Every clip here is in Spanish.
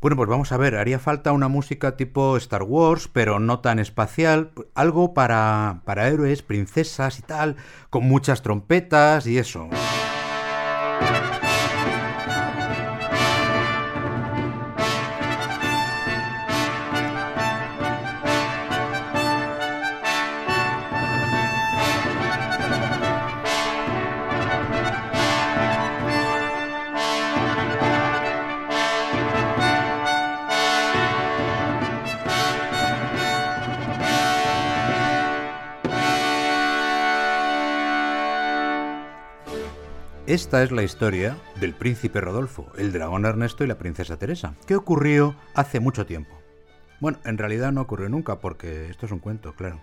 Bueno, pues vamos a ver, haría falta una música tipo Star Wars, pero no tan espacial, algo para, para héroes, princesas y tal, con muchas trompetas y eso. Esta es la historia del príncipe Rodolfo, el dragón Ernesto y la princesa Teresa, que ocurrió hace mucho tiempo. Bueno, en realidad no ocurrió nunca porque esto es un cuento, claro.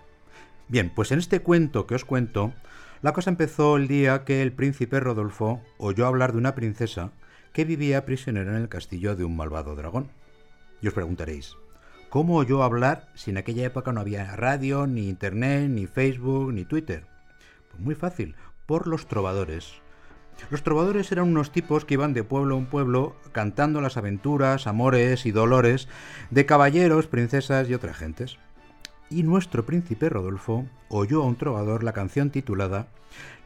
Bien, pues en este cuento que os cuento, la cosa empezó el día que el príncipe Rodolfo oyó hablar de una princesa que vivía prisionera en el castillo de un malvado dragón. Y os preguntaréis, ¿cómo oyó hablar si en aquella época no había radio, ni internet, ni Facebook, ni Twitter? Pues muy fácil, por los trovadores, los trovadores eran unos tipos que iban de pueblo en pueblo cantando las aventuras, amores y dolores de caballeros, princesas y otras gentes. Y nuestro príncipe Rodolfo oyó a un trovador la canción titulada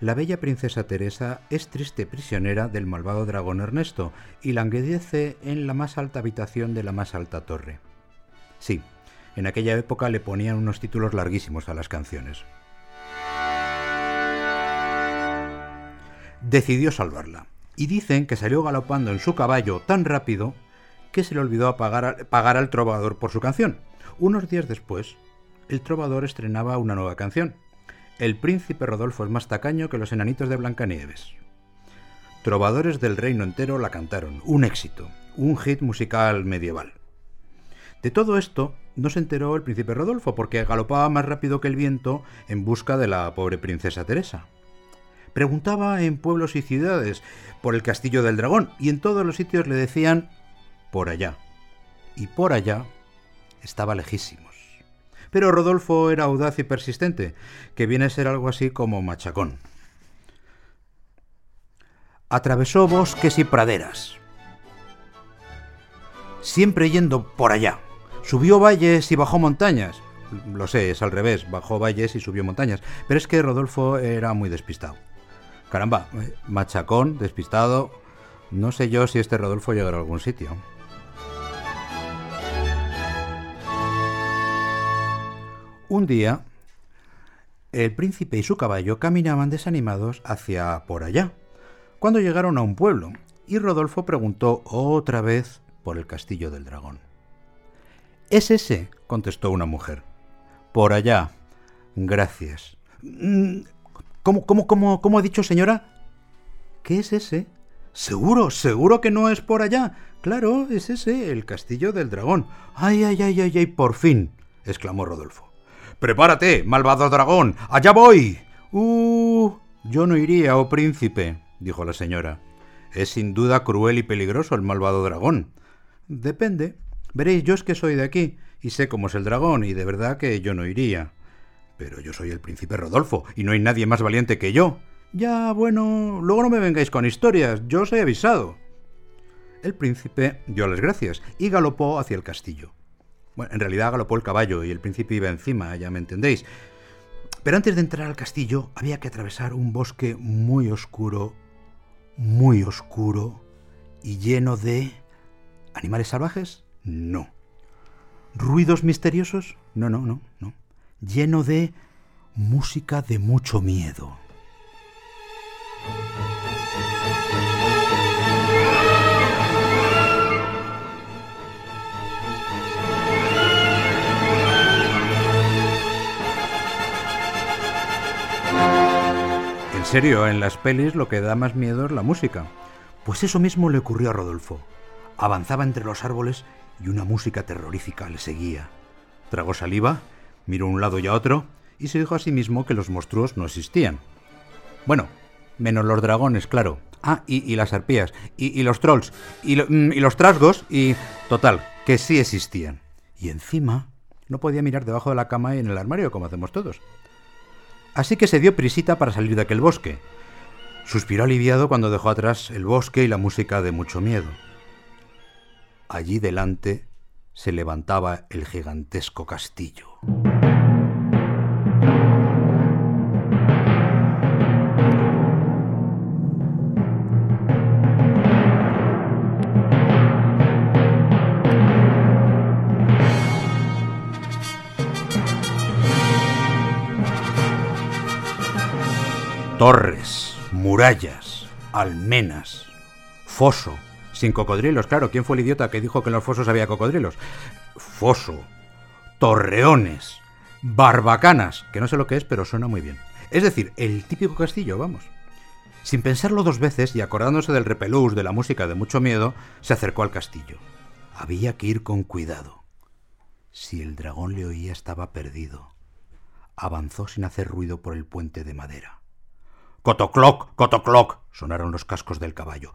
La bella princesa Teresa es triste prisionera del malvado dragón Ernesto y languidece en la más alta habitación de la más alta torre. Sí, en aquella época le ponían unos títulos larguísimos a las canciones. Decidió salvarla. Y dicen que salió galopando en su caballo tan rápido que se le olvidó pagar, al trovador por su canción. Unos días después, el trovador estrenaba una nueva canción. El príncipe Rodolfo es más tacaño que los enanitos de Blancanieves. Trovadores del reino entero la cantaron, un éxito, un hit musical medieval. De todo esto no se enteró el príncipe Rodolfo porque galopaba más rápido que el viento en busca de la pobre princesa Teresa. Preguntaba en pueblos y ciudades por el castillo del dragón y en todos los sitios le decían por allá. Y por allá estaba lejísimos. Pero Rodolfo era audaz y persistente, que viene a ser algo así como machacón. Atravesó bosques y praderas, siempre yendo por allá. Subió valles y bajó montañas. Lo sé, es al revés, bajó valles y subió montañas. Pero es que Rodolfo era muy despistado. Caramba, machacón, despistado. No sé yo si este Rodolfo llegará a algún sitio. Un día, el príncipe y su caballo caminaban desanimados hacia por allá, cuando llegaron a un pueblo, y Rodolfo preguntó otra vez por el castillo del dragón. Es ese, contestó una mujer. Por allá. Gracias. ¿Cómo, cómo, cómo, cómo ha dicho señora? ¿Qué es ese? Seguro, seguro que no es por allá. Claro, es ese, el castillo del dragón. Ay, ay, ay, ay, ay, por fin, exclamó Rodolfo. Prepárate, malvado dragón, allá voy. Uh, yo no iría, oh príncipe, dijo la señora. Es sin duda cruel y peligroso el malvado dragón. Depende. Veréis, yo es que soy de aquí y sé cómo es el dragón y de verdad que yo no iría. Pero yo soy el príncipe Rodolfo y no hay nadie más valiente que yo. Ya, bueno, luego no me vengáis con historias, yo os he avisado. El príncipe dio las gracias y galopó hacia el castillo. Bueno, en realidad galopó el caballo y el príncipe iba encima, ya me entendéis. Pero antes de entrar al castillo había que atravesar un bosque muy oscuro, muy oscuro y lleno de... ¿Animales salvajes? No. ¿Ruidos misteriosos? No, no, no, no lleno de música de mucho miedo. En serio, en las pelis lo que da más miedo es la música. Pues eso mismo le ocurrió a Rodolfo. Avanzaba entre los árboles y una música terrorífica le seguía. Tragó saliva Miró un lado y a otro y se dijo a sí mismo que los monstruos no existían. Bueno, menos los dragones, claro. Ah, y, las arpías, y, los trolls, mm, y, los trasgos, y... Total, que sí existían. Y encima no podía mirar debajo de la cama y en el armario como hacemos todos. Así que se dio prisita para salir de aquel bosque. Suspiró aliviado cuando dejó atrás el bosque y la música de mucho miedo. Allí delante se levantaba el gigantesco castillo. Murallas, almenas, foso, sin cocodrilos, claro, ¿quién fue el idiota que dijo que en los fosos había cocodrilos? Foso, torreones, barbacanas, que no sé lo que es, pero suena muy bien. Es decir, el típico castillo, vamos. Sin pensarlo dos veces y acordándose del repelús, de la música de mucho miedo, se acercó al castillo. Había que ir con cuidado. Si el dragón le oía estaba perdido. Avanzó sin hacer ruido por el puente de madera. Cotocloc, cotocloc, sonaron los cascos del caballo.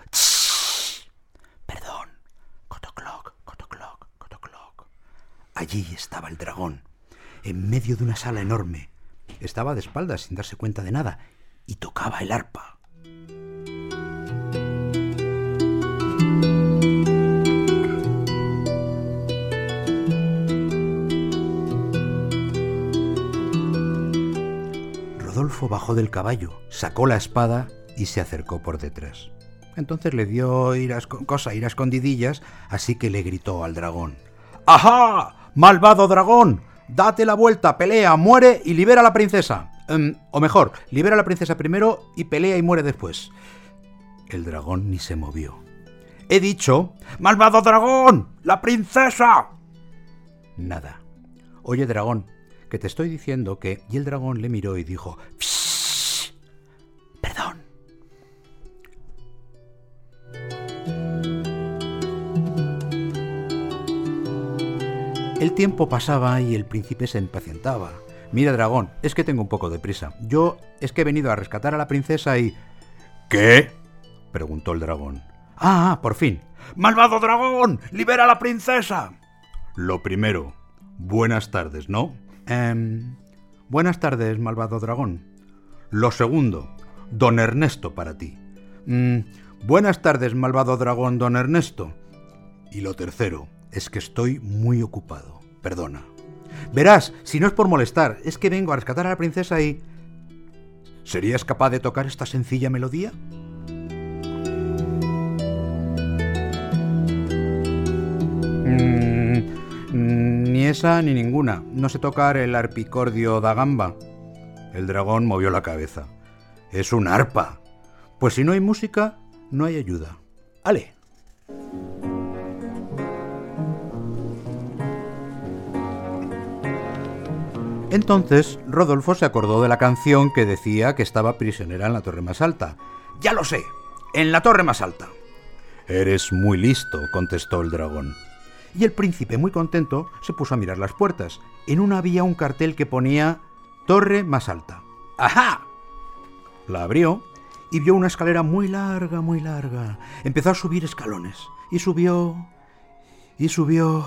Perdón. Cotocloc, cotocloc, cotocloc. Allí estaba el dragón, en medio de una sala enorme. Estaba de espaldas sin darse cuenta de nada y tocaba el arpa. Rodolfo bajó del caballo, sacó la espada y se acercó por detrás. Entonces le dio ir a cosa ir a escondidillas, así que le gritó al dragón. ¡Ajá! ¡Malvado dragón! Date la vuelta, pelea, muere y libera a la princesa. Em, o mejor, libera a la princesa primero y pelea y muere después. El dragón ni se movió. He dicho, ¡Malvado dragón! ¡La princesa! Nada. Oye, dragón, que te estoy diciendo que... Y el dragón le miró y dijo... El tiempo pasaba y el príncipe se impacientaba. Mira, dragón, es que tengo un poco de prisa. Yo es que he venido a rescatar a la princesa y... ¿Qué? preguntó el dragón. Ah, ah por fin. ¡Malvado dragón! ¡Libera a la princesa! Lo primero, buenas tardes, ¿no? Em, buenas tardes, malvado dragón. Lo segundo, don Ernesto para ti. Mm, buenas tardes, malvado dragón, don Ernesto. Y lo tercero, es que estoy muy ocupado. Perdona. Verás, si no es por molestar, es que vengo a rescatar a la princesa y... ¿Serías capaz de tocar esta sencilla melodía? Ni esa ni ninguna. No sé tocar el arpicordio da gamba. El dragón movió la cabeza. Es un arpa. Pues si no hay música, no hay ayuda. ¡Ale! Entonces Rodolfo se acordó de la canción que decía que estaba prisionera en la torre más alta. Ya lo sé, en la torre más alta. Eres muy listo, contestó el dragón y el príncipe, muy contento, se puso a mirar las puertas. En una había un cartel que ponía Torre más alta. ¡Ajá! La abrió y vio una escalera muy larga, muy larga. Empezó a subir escalones y subió y subió.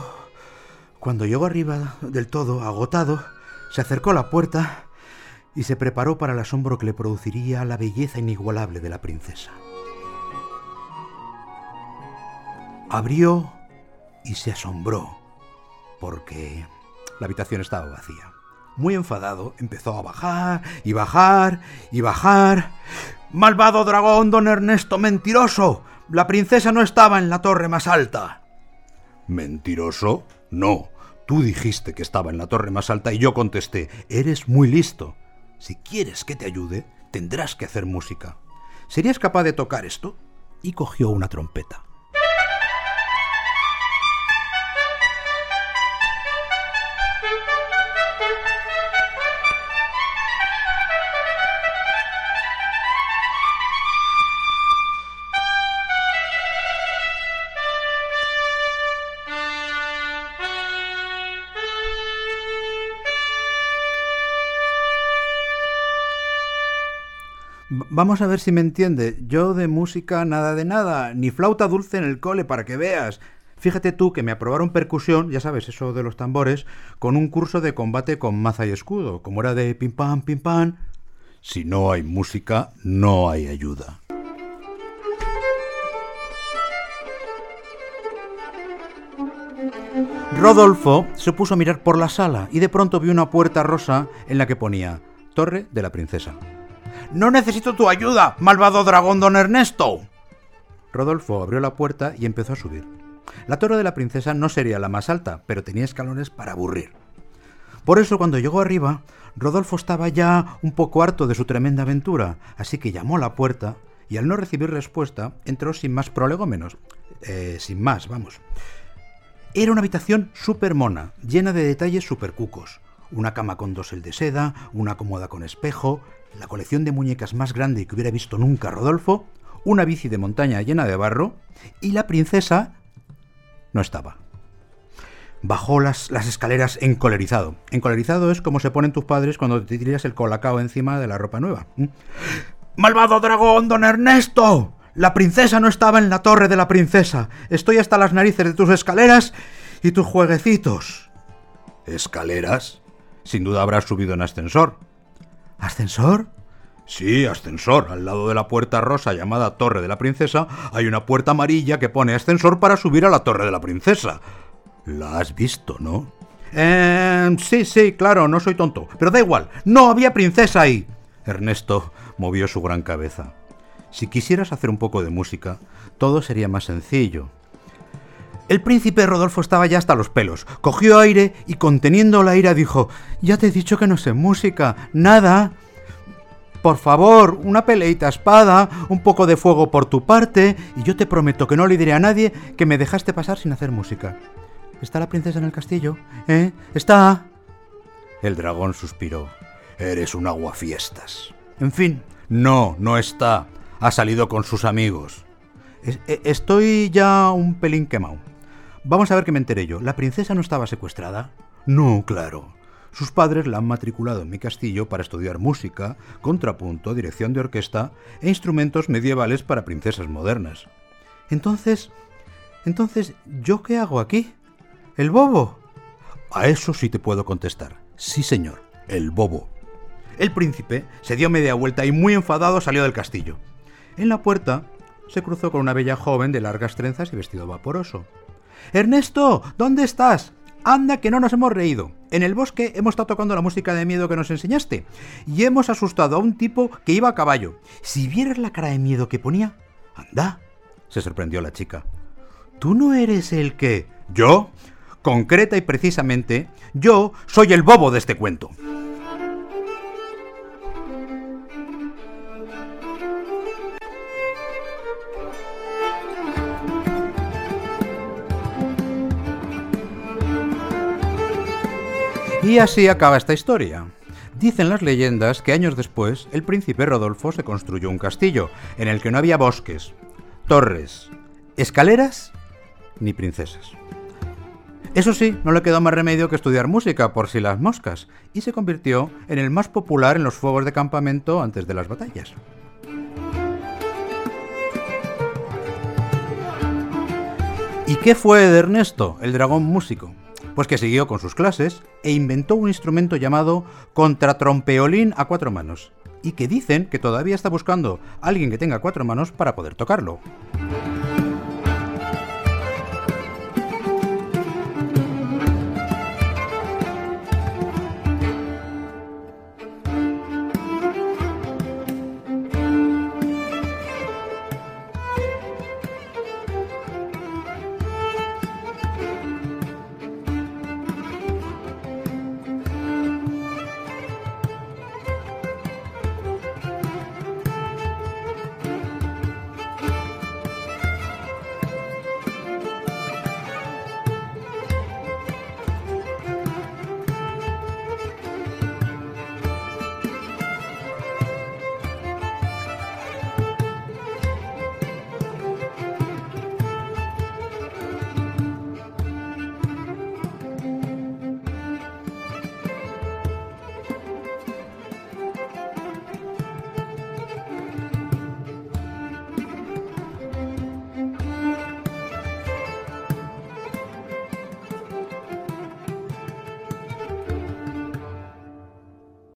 Cuando llegó arriba del todo, agotado, se acercó a la puerta y se preparó para el asombro que le produciría la belleza inigualable de la princesa. Abrió y se asombró porque la habitación estaba vacía. Muy enfadado, empezó a bajar y bajar y bajar. ¡Malvado dragón, don Ernesto, mentiroso! La princesa no estaba en la torre más alta. ¿Mentiroso? No. Tú dijiste que estaba en la torre más alta y yo contesté, eres muy listo. Si quieres que te ayude, tendrás que hacer música. ¿Serías capaz de tocar esto? Y cogió una trompeta. Vamos a ver si me entiende. Yo de música nada de nada, ni flauta dulce en el cole para que veas. Fíjate tú que me aprobaron percusión, ya sabes, eso de los tambores, con un curso de combate con maza y escudo, como era de pim pam, pim pam. Si no hay música, no hay ayuda. Rodolfo se puso a mirar por la sala y de pronto vio una puerta rosa en la que ponía Torre de la Princesa. No necesito tu ayuda, malvado dragón don Ernesto. Rodolfo abrió la puerta y empezó a subir. La torre de la princesa no sería la más alta, pero tenía escalones para aburrir. Por eso cuando llegó arriba, Rodolfo estaba ya un poco harto de su tremenda aventura, así que llamó a la puerta y al no recibir respuesta entró sin más prolegómenos. Eh, sin más, vamos. Era una habitación súper mona, llena de detalles súper cucos. Una cama con dosel de seda, una cómoda con espejo, la colección de muñecas más grande que hubiera visto nunca Rodolfo, una bici de montaña llena de barro y la princesa no estaba. Bajó las, escaleras encolerizado. Encolerizado es como se ponen tus padres cuando te tiras el colacao encima de la ropa nueva. ¡Malvado dragón, don Ernesto! La princesa no estaba en la torre de la princesa. Estoy hasta las narices de tus escaleras y tus jueguecitos. ¿Escaleras? Sin duda habrás subido en ascensor. ¿Ascensor? Sí, ascensor. Al lado de la puerta rosa llamada Torre de la Princesa hay una puerta amarilla que pone ascensor para subir a la Torre de la Princesa. La has visto, ¿no? Eh, sí, sí, claro, no soy tonto. Pero da igual, no había princesa ahí. Ernesto movió su gran cabeza. Si quisieras hacer un poco de música, todo sería más sencillo. El príncipe Rodolfo estaba ya hasta los pelos. Cogió aire y conteniendo la ira dijo, Ya te he dicho que no sé música. Nada. Por favor, una peleita espada, un poco de fuego por tu parte, y yo te prometo que no le diré a nadie que me dejaste pasar sin hacer música. ¿Está la princesa en el castillo? ¿Eh? ¿Está? El dragón suspiró. Eres un aguafiestas. En fin, no, no está. Ha salido con sus amigos. E, estoy ya un pelín quemado. Vamos a ver qué me enteré yo. ¿La princesa no estaba secuestrada? No, claro. Sus padres la han matriculado en mi castillo para estudiar música, contrapunto, dirección de orquesta e instrumentos medievales para princesas modernas. Entonces, entonces, ¿yo qué hago aquí? ¿El bobo? A eso sí te puedo contestar. Sí, señor, el bobo. El príncipe se dio media vuelta y muy enfadado salió del castillo. En la puerta se cruzó con una bella joven de largas trenzas y vestido vaporoso. Ernesto, ¿dónde estás? Anda, que no nos hemos reído. En el bosque hemos estado tocando la música de miedo que nos enseñaste y hemos asustado a un tipo que iba a caballo. Si vieras la cara de miedo que ponía. Anda, se sorprendió la chica. ¿Tú no eres el que... ¿Yo? Concreta y precisamente, yo soy el bobo de este cuento. Y así acaba esta historia. Dicen las leyendas que años después el príncipe Rodolfo se construyó un castillo en el que no había bosques, torres, escaleras ni princesas. Eso sí, no le quedó más remedio que estudiar música por si las moscas, y se convirtió en el más popular en los fuegos de campamento antes de las batallas. ¿Y qué fue de Ernesto, el dragón músico? Pues que siguió con sus clases e inventó un instrumento llamado contratrompeolín a cuatro manos, y que dicen que todavía está buscando a alguien que tenga cuatro manos para poder tocarlo.